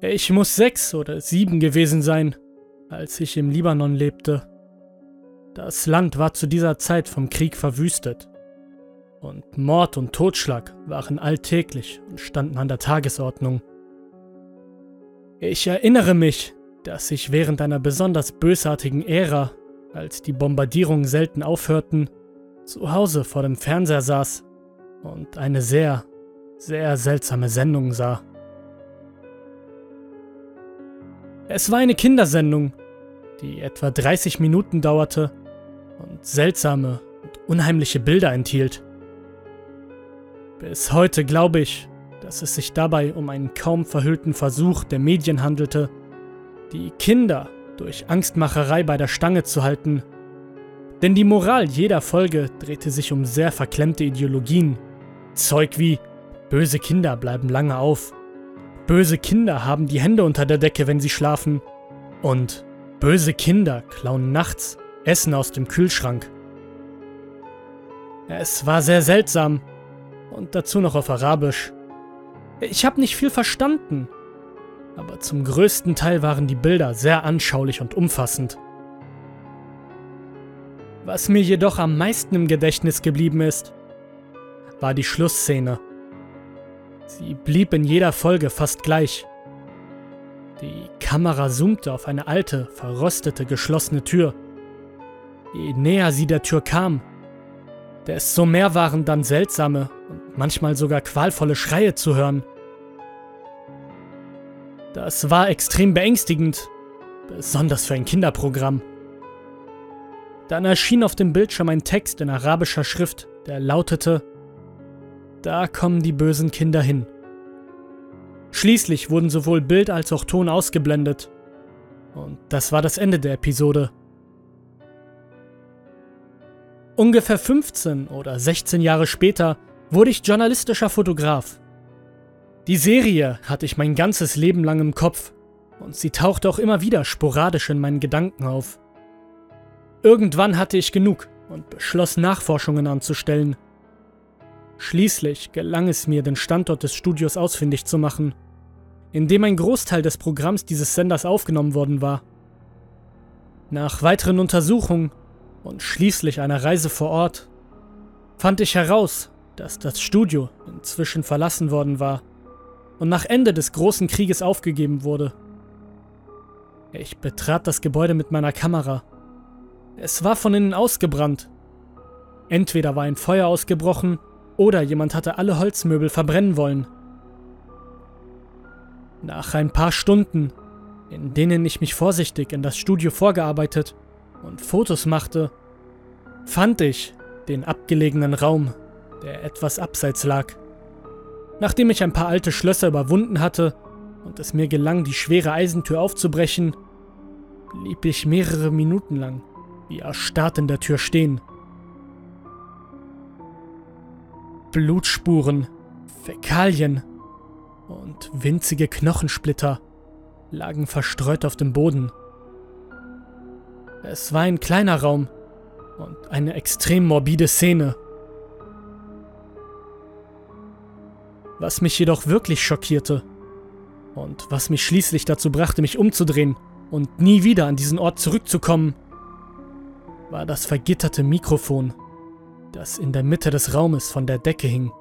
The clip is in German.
Ich muss sechs oder sieben gewesen sein, als ich im Libanon lebte. Das Land war zu dieser Zeit vom Krieg verwüstet. Und Mord und Totschlag waren alltäglich und standen an der Tagesordnung. Ich erinnere mich, dass ich während einer besonders bösartigen Ära, als die Bombardierungen selten aufhörten, zu Hause vor dem Fernseher saß und eine sehr, sehr seltsame Sendung sah. Es war eine Kindersendung, die etwa 30 Minuten dauerte und seltsame und unheimliche Bilder enthielt. Bis heute glaube ich, dass es sich dabei um einen kaum verhüllten Versuch der Medien handelte, die Kinder durch Angstmacherei bei der Stange zu halten. Denn die Moral jeder Folge drehte sich um sehr verklemmte Ideologien. Zeug wie böse Kinder bleiben lange auf, böse Kinder haben die Hände unter der Decke, wenn sie schlafen und böse Kinder klauen nachts Essen aus dem Kühlschrank. Es war sehr seltsam und dazu noch auf Arabisch. Ich habe nicht viel verstanden, aber zum größten Teil waren die Bilder sehr anschaulich und umfassend. Was mir jedoch am meisten im Gedächtnis geblieben ist, war die Schlussszene. Sie blieb in jeder Folge fast gleich. Die Kamera zoomte auf eine alte, verrostete, geschlossene Tür. Je näher sie der Tür kam, desto mehr waren dann seltsame und manchmal sogar qualvolle Schreie zu hören. Das war extrem beängstigend, besonders für ein Kinderprogramm. Dann erschien auf dem Bildschirm ein Text in arabischer Schrift, der lautete, Da kommen die bösen Kinder hin. Schließlich wurden sowohl Bild als auch Ton ausgeblendet. Und das war das Ende der Episode. Ungefähr 15 oder 16 Jahre später wurde ich journalistischer Fotograf. Die Serie hatte ich mein ganzes Leben lang im Kopf und sie tauchte auch immer wieder sporadisch in meinen Gedanken auf. Irgendwann hatte ich genug und beschloss Nachforschungen anzustellen. Schließlich gelang es mir, den Standort des Studios ausfindig zu machen, in dem ein Großteil des Programms dieses Senders aufgenommen worden war. Nach weiteren Untersuchungen und schließlich einer Reise vor Ort fand ich heraus, dass das Studio inzwischen verlassen worden war und nach Ende des großen Krieges aufgegeben wurde. Ich betrat das Gebäude mit meiner Kamera. Es war von innen ausgebrannt. Entweder war ein Feuer ausgebrochen oder jemand hatte alle Holzmöbel verbrennen wollen. Nach ein paar Stunden, in denen ich mich vorsichtig in das Studio vorgearbeitet und Fotos machte, fand ich den abgelegenen Raum, der etwas abseits lag. Nachdem ich ein paar alte Schlösser überwunden hatte und es mir gelang, die schwere Eisentür aufzubrechen, blieb ich mehrere Minuten lang wie erstarrt in der Tür stehen. Blutspuren, Fäkalien und winzige Knochensplitter lagen verstreut auf dem Boden. Es war ein kleiner Raum und eine extrem morbide Szene. Was mich jedoch wirklich schockierte und was mich schließlich dazu brachte, mich umzudrehen und nie wieder an diesen Ort zurückzukommen, war das vergitterte Mikrofon, das in der Mitte des Raumes von der Decke hing.